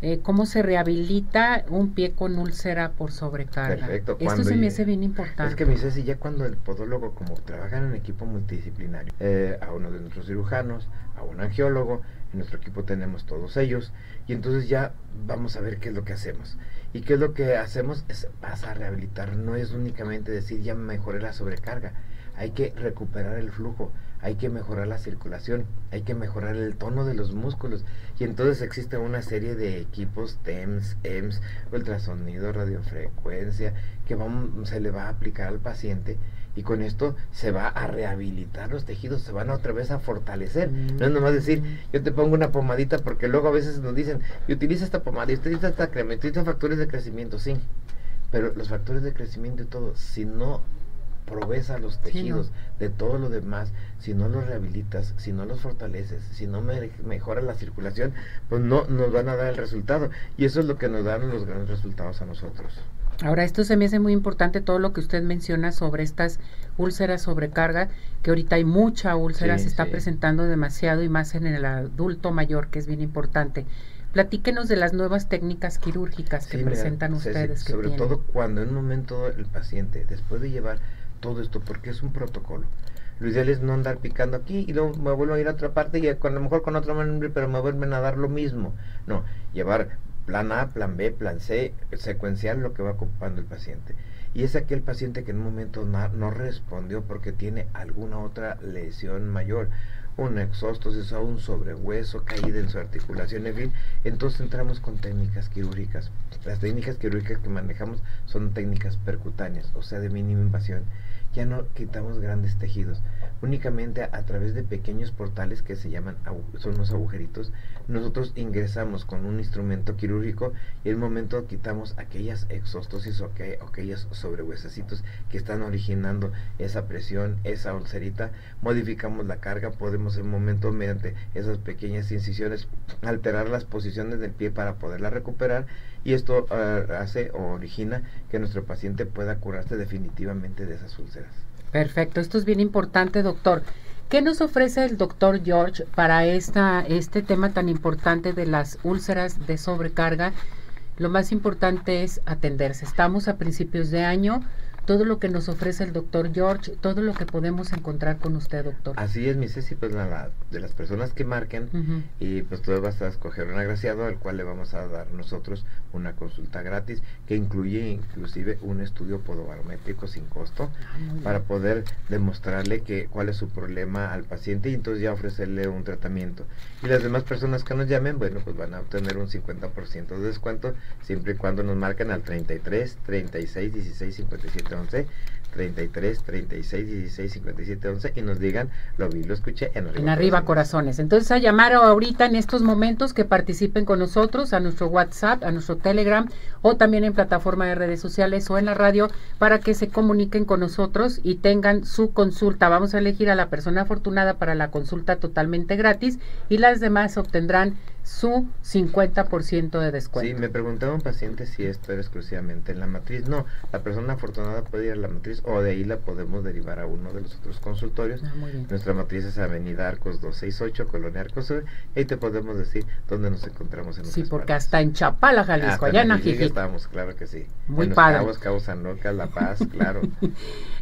Eh, cómo se rehabilita un pie con úlcera por sobrecarga. Perfecto. Esto se me hace bien importante. Es que me dice si ya cuando el podólogo, como trabaja en equipo multidisciplinario, eh, a uno de nuestros cirujanos, a un angiólogo, en nuestro equipo tenemos todos ellos, y entonces ya vamos a ver qué es lo que hacemos. Y qué es lo que hacemos es vas a rehabilitar, no es únicamente decir ya mejoré la sobrecarga, hay que recuperar el flujo, hay que mejorar la circulación, hay que mejorar el tono de los músculos. Y entonces existe una serie de equipos TEMS, EMS, ultrasonido, radiofrecuencia, que se le va a aplicar al paciente y con esto se va a rehabilitar los tejidos, se van otra vez a fortalecer. No es nomás decir, yo te pongo una pomadita porque luego a veces nos dicen, y utiliza esta pomada, y utiliza esta crema, utiliza factores de crecimiento, sí. Pero los factores de crecimiento y todo, si no proveza los tejidos de todo lo demás, si no los rehabilitas, si no los fortaleces, si no me, mejora la circulación, pues no nos van a dar el resultado. Y eso es lo que nos dan los grandes resultados a nosotros. Ahora, esto se me hace muy importante todo lo que usted menciona sobre estas úlceras sobrecarga, que ahorita hay mucha úlcera, se está presentando demasiado y más en el adulto mayor, que es bien importante. Platíquenos de las nuevas técnicas quirúrgicas que presentan ustedes. sobre todo cuando en un momento el paciente, después de llevar todo esto porque es un protocolo. Lo ideal es no andar picando aquí y luego me vuelvo a ir a otra parte y con, a lo mejor con otro nombre, pero me vuelven a dar lo mismo. No, llevar plan A, plan B, plan C, secuencial lo que va ocupando el paciente. Y es aquel paciente que en un momento no, respondió porque tiene alguna otra lesión mayor, una exóstosis o un sobrehueso, caída en su articulación, en fin. Entonces entramos con técnicas quirúrgicas. Las técnicas quirúrgicas que manejamos son técnicas percutáneas, o sea, de mínima invasión ya no quitamos grandes tejidos. Únicamente a, través de pequeños portales que se llaman, son agujeritos, nosotros ingresamos con un instrumento quirúrgico y en el momento quitamos aquellas exostosis o aquellos sobrehuesecitos que están originando esa presión, esa ulcerita, modificamos la carga, podemos en un momento mediante esas pequeñas incisiones alterar las posiciones del pie para poderla recuperar y esto ah, hace o origina que nuestro paciente pueda curarse definitivamente de esas úlceras. Perfecto, esto es bien importante, doctor. ¿Qué nos ofrece el doctor George para esta, este tema tan importante de las úlceras de sobrecarga? Lo más importante es atenderse. Estamos a principios de año, todo lo que nos ofrece el doctor George, todo lo que podemos encontrar con usted, doctor. Así es, mi Ceci, pues la, de las personas que marquen y pues tú vas a escoger un agraciado al cual le vamos a dar nosotros una consulta gratis que incluye inclusive un estudio podobarométrico sin costo ah, para poder demostrarle que cuál es su problema al paciente y entonces ya ofrecerle un tratamiento. Y las demás personas que nos llamen, bueno, pues van a obtener un 50% de descuento siempre y cuando nos marquen al 33 36 16 57 11, 33 36 16 57 11 y nos digan, lo vi, lo escuché en arriba. En arriba corazones. Entonces a llamar ahorita en estos momentos que participen con nosotros a nuestro WhatsApp, a nuestro Telegram o también en plataforma de redes sociales o en la radio para que se comuniquen con nosotros y tengan su consulta. Vamos a elegir a la persona afortunada para la consulta totalmente gratis y las demás obtendrán su 50% de descuento. Sí, me preguntaba un paciente si esto era exclusivamente en la matriz. No, la persona afortunada puede ir a la matriz o de ahí la podemos derivar a uno de los otros consultorios. Ah, Nuestra matriz es Avenida Arcos 268, Colonia Arcos Sur. Y ahí te podemos decir dónde nos encontramos en Sí, porque hasta en Chapala, Jalisco, allá en Ajijic. estamos, claro que sí. Muy en padre. Cabos, Cabos San Lucas, La Paz, claro.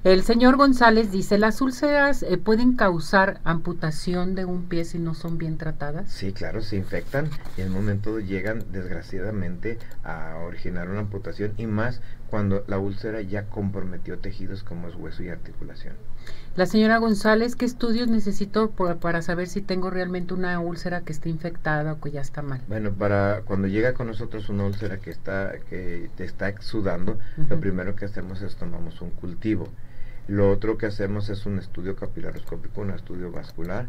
El señor González dice, ¿las úlceras eh, pueden causar amputación de un pie si no son bien tratadas? Sí, claro, se y en un momento llegan desgraciadamente a originar una amputación y más cuando la úlcera ya comprometió tejidos como es hueso y articulación. La señora González, ¿qué estudios necesito para saber si tengo realmente una úlcera que está infectada o que ya está mal? Bueno, para cuando llega con nosotros una úlcera que está que te está exudando, lo primero que hacemos es tomamos un cultivo. Lo otro que hacemos es un estudio capilaroscópico, un estudio vascular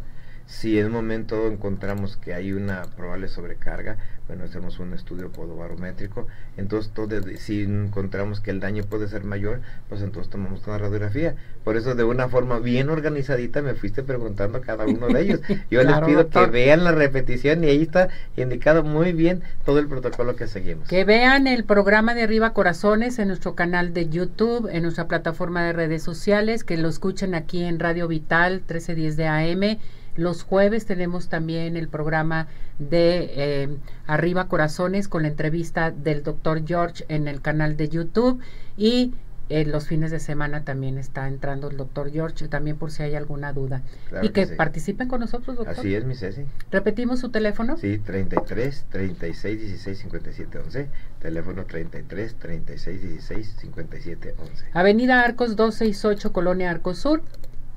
si en un momento encontramos que hay una probable sobrecarga, bueno, hacemos un estudio podobarométrico. Entonces, todo, si encontramos que el daño puede ser mayor, pues entonces tomamos una radiografía. Por eso, de una forma bien organizadita, me fuiste preguntando a cada uno de ellos. Yo les pido que vean la repetición y ahí está indicado muy bien todo el protocolo que seguimos. Que vean el programa de Arriba Corazones en nuestro canal de YouTube, en nuestra plataforma de redes sociales, que lo escuchen aquí en Radio Vital 1310 de AM los jueves tenemos también el programa de eh, Arriba Corazones con la entrevista del doctor George en el canal de YouTube y en los fines de semana también está entrando el doctor George, también por si hay alguna duda. y que, participen con nosotros, doctor. Así es, mi Ceci. ¿Repetimos su teléfono? Sí, 33 36 16 57 11. Teléfono 33 36 16 57 11. Avenida Arcos 268, Colonia Arcos Sur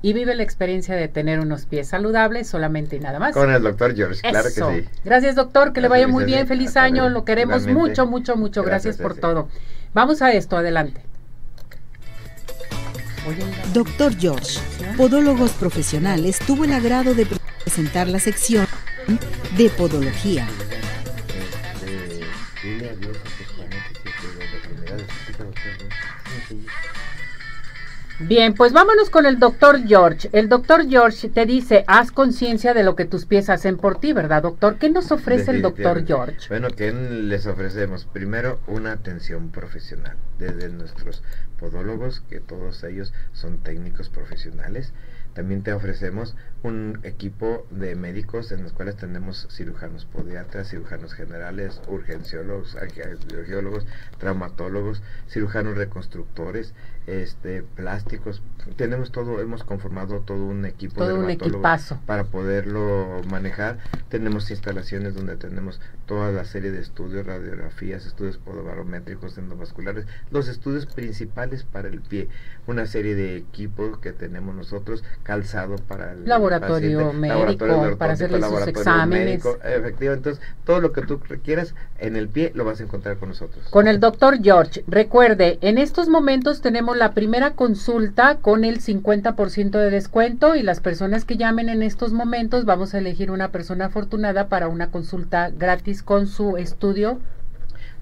y vive la experiencia de tener unos pies saludables solamente y nada más. Con el doctor George, claro que sí. Gracias doctor, que le vaya muy bien, feliz año, lo queremos mucho, mucho, mucho, gracias, por todo. Vamos a esto, adelante. Doctor George, Podólogos Profesionales, tuvo el agrado de presentar la sección de Podología. Bien, pues vámonos con el doctor George. El doctor George te dice, haz conciencia de lo que tus pies hacen por ti, ¿verdad, doctor? ¿Qué nos ofrece el doctor George? Bueno, ¿qué les ofrecemos? Primero, una atención profesional, desde nuestros podólogos, que todos ellos son técnicos profesionales, también te ofrecemos un equipo de médicos en los cuales tenemos cirujanos podiatras, cirujanos generales, urgenciólogos, angiólogos, traumatólogos, cirujanos reconstructores, este, plásticos. Tenemos todo, hemos conformado todo un equipo todo de un para poderlo manejar. Tenemos instalaciones donde tenemos toda la serie de estudios, radiografías, estudios podobarométricos, endovasculares, los estudios principales para el pie, una serie de equipos que tenemos nosotros, calzado para el laboratorio médico, para hacer sus exámenes. efectivamente, entonces todo lo que tú requieras en el pie lo vas a encontrar con nosotros. Con el doctor George, recuerde, en estos momentos tenemos la primera consulta con el 50% de descuento y las personas que llamen en estos momentos vamos a elegir una persona afortunada para una consulta gratis con su estudio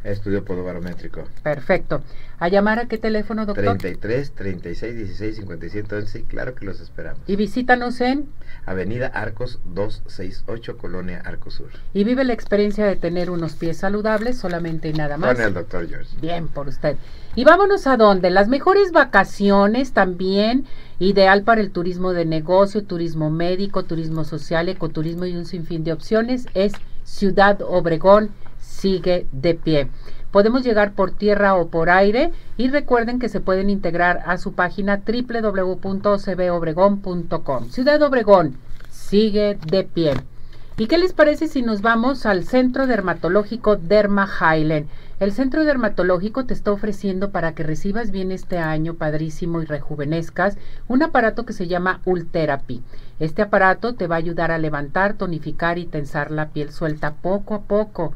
Estudio podobarométrico. Perfecto. ¿A llamar a qué teléfono, doctor? 33 36 16 57 11. Claro que los esperamos. Y visítanos en Avenida Arcos 268, Colonia Arcos Sur. y vive la experiencia de tener unos pies saludables solamente y nada más. Con el doctor George. Bien, por usted. Y vámonos a dónde? Las mejores vacaciones también, ideal para el turismo de negocio, turismo médico, turismo social, ecoturismo y un sinfín de opciones, es Ciudad Obregón, sigue de pie. Podemos llegar por tierra o por aire y recuerden que se pueden integrar a su página www.cbobregón.com. Ciudad Obregón, sigue de pie. ¿Y qué les parece si nos vamos al Centro Dermatológico Derma Highland? El Centro Dermatológico te está ofreciendo para que recibas bien este año padrísimo y rejuvenezcas un aparato que se llama Ultherapy. Este aparato te va a ayudar a levantar, tonificar y tensar la piel suelta poco a poco.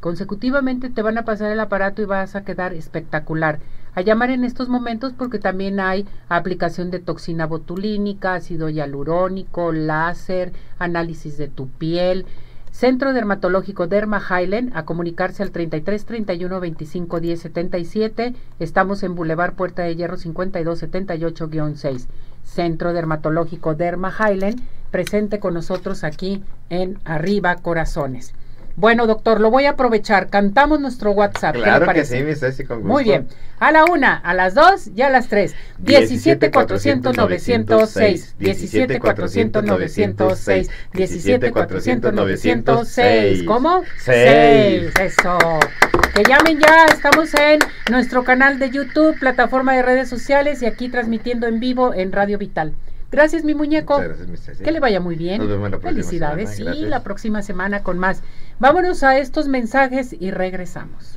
Consecutivamente te van a pasar el aparato y vas a quedar espectacular. A llamar en estos momentos porque también hay aplicación de toxina botulínica, ácido hialurónico, láser, análisis de tu piel. Centro Dermatológico Derma Highland a comunicarse al 33 31 25 10 77. Estamos en Boulevard Puerta de Hierro 52 78-6. Centro Dermatológico Derma Highland presente con nosotros aquí en Arriba Corazones. Bueno, doctor, lo voy a aprovechar. Cantamos nuestro WhatsApp. ¿Qué le Claro que sí, mi Ceci, con gusto. Muy bien. A la una, a las dos y a las tres. 17 400 906. 17 400 906. 17 400 906. ¿Cómo? Seis. Eso. Que llamen ya. Estamos en nuestro canal de YouTube, plataforma de redes sociales y aquí transmitiendo en vivo en Radio Vital. Gracias, mi muñeco. Muchas gracias. Que le vaya muy bien. Nos vemos la próxima Felicidades. semana, Sí, gracias. la próxima semana con más. Vámonos a estos mensajes y regresamos.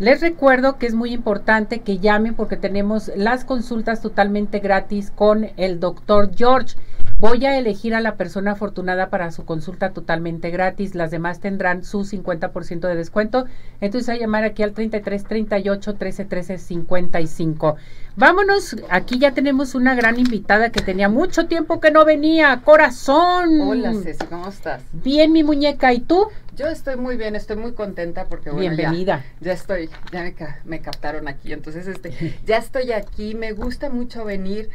Les recuerdo que es muy importante que llamen porque tenemos las consultas totalmente gratis con el doctor George. Voy a elegir a la persona afortunada para su consulta totalmente gratis. Las demás tendrán su 50% de descuento. Entonces a llamar aquí al 33 38 13 13 55. Vámonos, aquí ya tenemos una gran invitada que tenía mucho tiempo que no venía. Corazón. Hola Ceci, ¿cómo estás? Bien, mi muñeca. ¿Y tú? Yo estoy muy bien, estoy muy contenta porque bueno, Bienvenida. Ya, ya estoy, ya me, me captaron aquí. Entonces, este, ya estoy aquí, me gusta mucho venir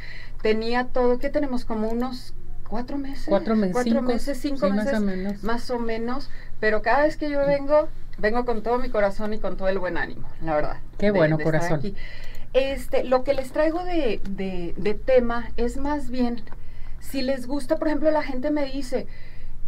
tenía todo, ¿qué tenemos? Como unos cuatro meses. Cuatro meses. Cuatro meses, cinco meses. Más o menos. Más o menos. Pero cada vez que yo vengo, vengo con todo mi corazón y con todo el buen ánimo, la verdad. Qué bueno, corazón. Este, lo que les traigo de, de, de tema es más bien, si les gusta, por ejemplo, la gente me dice,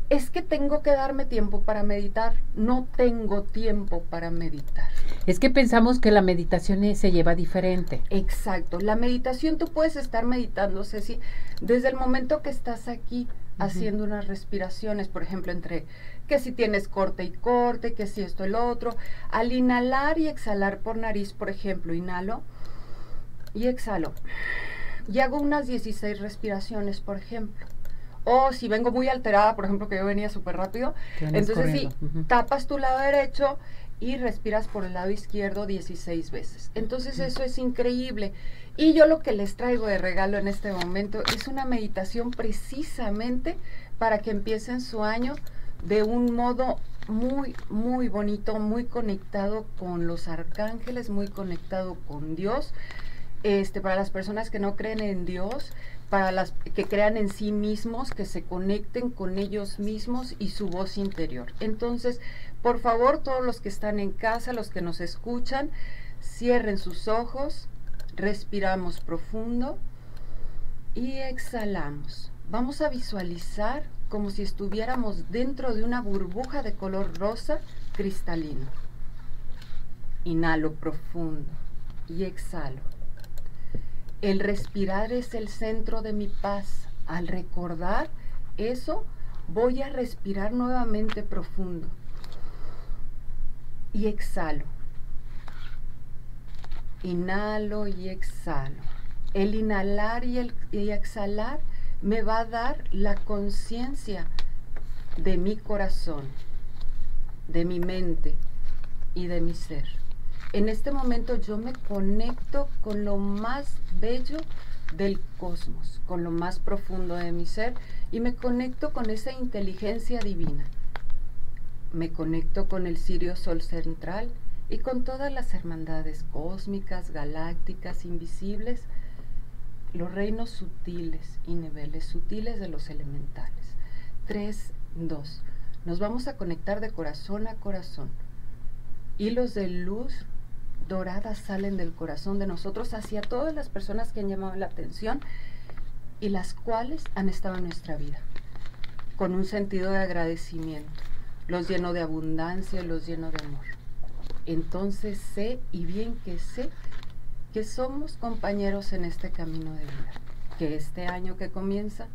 es que tengo que darme tiempo para meditar. No tengo tiempo para meditar. Es que pensamos que la meditación se lleva diferente. Exacto. La meditación tú puedes estar meditando, Ceci, desde el momento que estás aquí haciendo unas respiraciones, por ejemplo, entre que si tienes corte y corte, que si esto el otro. Al inhalar y exhalar por nariz, por ejemplo, inhalo y exhalo. Y hago unas 16 respiraciones, por ejemplo o si vengo muy alterada, por ejemplo, que yo venía súper rápido, entonces sí, tapas tu lado derecho y respiras por el lado izquierdo 16 veces. Entonces eso es increíble. Y yo lo que les traigo de regalo en este momento es una meditación precisamente para que empiecen su año de un modo muy, muy bonito, muy conectado con los arcángeles, muy conectado con Dios. Este, para las personas que no creen en Dios, para las que crean en sí mismos, que se conecten con ellos mismos y su voz interior. Entonces, por favor, todos los que están en casa, los que nos escuchan, cierren sus ojos, respiramos profundo y exhalamos. Vamos a visualizar como si estuviéramos dentro de una burbuja de color rosa cristalino. Inhalo profundo y exhalo. El respirar es el centro de mi paz. Al recordar eso, voy a respirar nuevamente profundo. Y exhalo. Inhalo y exhalo. El inhalar y el exhalar me va a dar la conciencia de mi corazón, de mi mente y de mi ser en este momento yo me conecto con lo más bello del cosmos, con lo más profundo de mi ser y me conecto con esa inteligencia divina. Me conecto con el Sirio Sol Central y con todas las hermandades cósmicas, galácticas, invisibles, los reinos sutiles y niveles sutiles de los elementales. 3, 2. Nos vamos a conectar de corazón a corazón. Hilos de luz doradas salen del corazón de nosotros hacia todas las personas que han llamado la atención y las cuales han estado en nuestra vida, con un sentido de agradecimiento. Los lleno de abundancia, los lleno de amor. Entonces sé, y bien que sé, que somos compañeros en este camino de vida. Que este año que comienza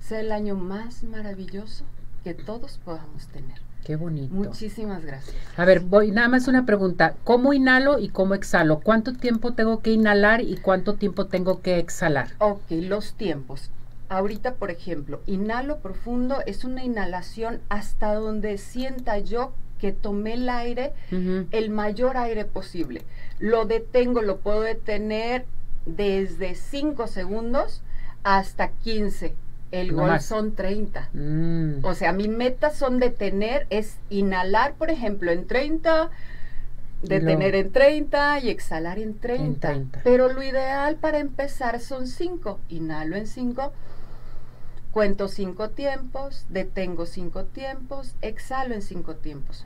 sea el año más maravilloso que todos podamos tener. Qué bonito. Muchísimas gracias. A ver, voy nada más una pregunta. ¿Cómo inhalo y cómo exhalo? ¿Cuánto tiempo tengo que inhalar y cuánto tiempo tengo que exhalar? Ok, los tiempos. Ahorita, por ejemplo, inhalo profundo es una inhalación hasta donde sienta yo que tomé el aire, el mayor aire posible. Lo detengo, lo puedo detener desde 5 segundos hasta 15 el gol son 30. Mm. O sea, mi meta son detener, es inhalar, por ejemplo, en 30, detener en 30 y exhalar en 30. Pero lo ideal para empezar son 5. Inhalo en 5, cuento 5 tiempos, detengo 5 tiempos, exhalo en 5 tiempos.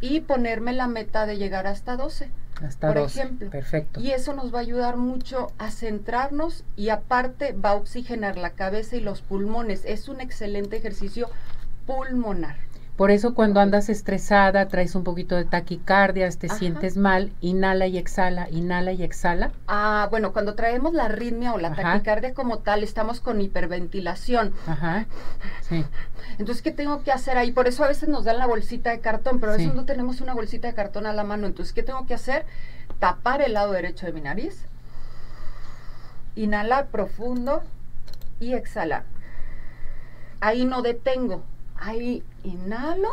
y ponerme la meta de llegar hasta 12. Hasta por 12. ejemplo. Perfecto. Y eso nos va a ayudar mucho a centrarnos y aparte va a oxigenar la cabeza y los pulmones. Es un excelente ejercicio pulmonar. Por eso cuando andas estresada, traes un poquito de taquicardia, te Ajá. sientes mal, inhala y exhala, inhala y exhala. Ah, bueno, cuando traemos la arritmia o la Ajá. taquicardia como tal, estamos con hiperventilación. Ajá. Sí. Entonces, ¿qué tengo que hacer ahí? Por eso a veces nos dan la bolsita de cartón, pero a veces Sí. no tenemos una bolsita de cartón a la mano. Entonces, ¿qué tengo que hacer? Tapar el lado derecho de mi nariz, inhalar profundo y exhalar. Ahí no detengo. Ahí inhalo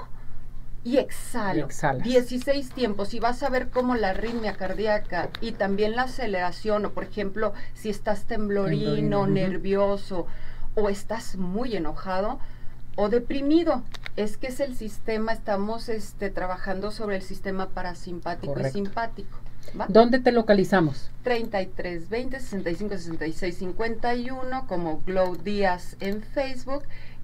y exhalo. Exhalas. 16 tiempos y vas a ver cómo la arritmia cardíaca y también la aceleración, o por ejemplo, si estás temblorino, nervioso o estás muy enojado o deprimido, es que es el sistema, estamos este, trabajando sobre el sistema parasimpático Correcto. y simpático. ¿va? ¿Dónde te localizamos? 33 20 65 66 51 como Glow Díaz en Facebook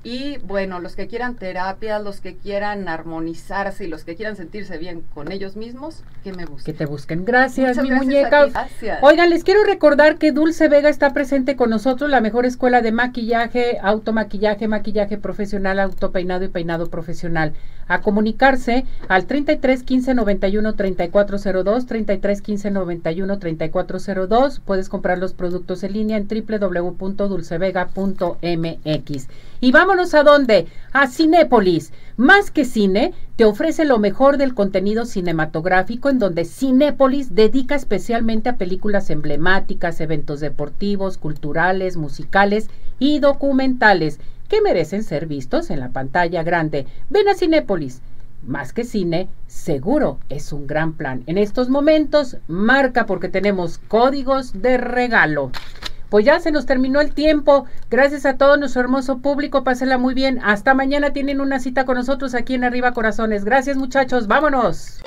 y bueno, los que quieran terapia, los que quieran armonizarse y los que quieran sentirse bien con ellos mismos, que me Que busquen. te busquen. Gracias, Muchas mi gracias muñeca. Gracias. Oigan, les quiero recordar que Dulce Vega está presente con nosotros, la mejor escuela de maquillaje, automaquillaje, maquillaje profesional, autopeinado y peinado profesional. A comunicarse al 33 15 91 3402, 33 15 91 3402. Puedes comprar los productos en línea en www.dulcevega.mx. Y vámonos a dónde? A Cinépolis. Más que cine, te ofrece lo mejor del contenido cinematográfico en donde Cinépolis dedica especialmente a películas emblemáticas, eventos deportivos, culturales, musicales y documentales que merecen ser vistos en la pantalla grande. Ven a Cinépolis. Más que cine, seguro es un gran plan. En estos momentos, marca porque tenemos códigos de regalo. Pues ya se nos terminó el tiempo. Gracias a todo nuestro hermoso público. Pásenla muy bien. Hasta mañana tienen una cita con nosotros aquí en Arriba Corazones. Gracias muchachos. Vámonos.